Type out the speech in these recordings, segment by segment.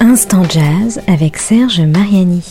Instant Jazz avec Serge Mariani.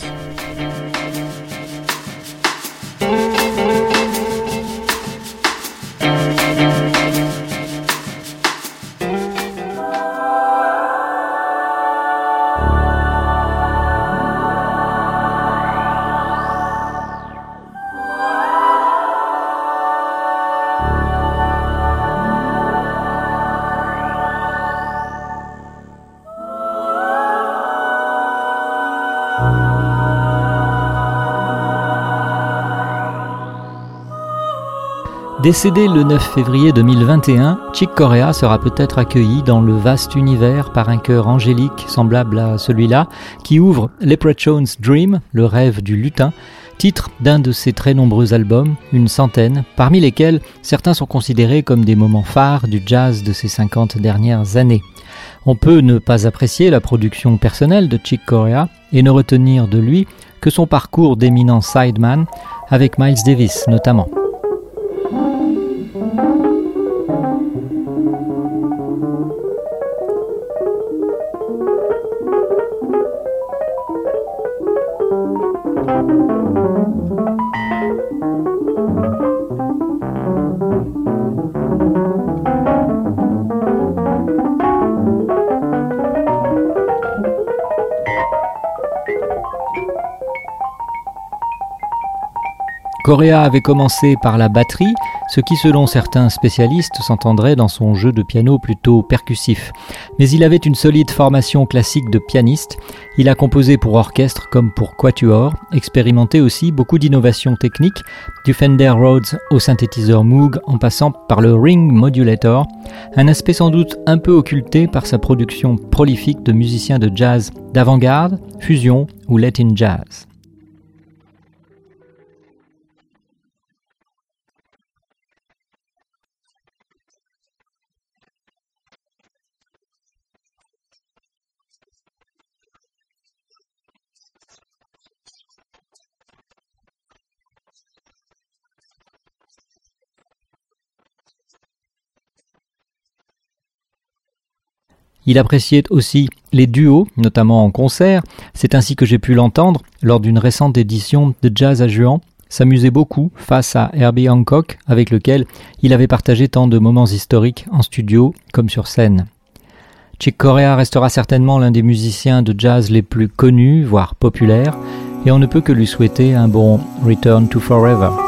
Décédé le 9 février 2021, Chick Corea sera peut-être accueilli dans le vaste univers par un cœur angélique semblable à celui-là, qui ouvre Leprechaun's Dream, le rêve du lutin, titre d'un de ses très nombreux albums, une centaine, parmi lesquels certains sont considérés comme des moments phares du jazz de ces 50 dernières années. On peut ne pas apprécier la production personnelle de Chick Corea et ne retenir de lui que son parcours d'éminent sideman, avec Miles Davis notamment. Correa avait commencé par la batterie, ce qui selon certains spécialistes s'entendrait dans son jeu de piano plutôt percussif. Mais il avait une solide formation classique de pianiste, il a composé pour orchestre comme pour quatuor, expérimenté aussi beaucoup d'innovations techniques, du Fender Rhodes au synthétiseur Moog en passant par le Ring Modulator, un aspect sans doute un peu occulté par sa production prolifique de musiciens de jazz d'avant-garde, fusion ou Latin jazz. Il appréciait aussi les duos, notamment en concert. C'est ainsi que j'ai pu l'entendre lors d'une récente édition de Jazz à Juan. S'amusait beaucoup face à Herbie Hancock, avec lequel il avait partagé tant de moments historiques en studio comme sur scène. Chick Corea restera certainement l'un des musiciens de jazz les plus connus, voire populaires, et on ne peut que lui souhaiter un bon Return to Forever.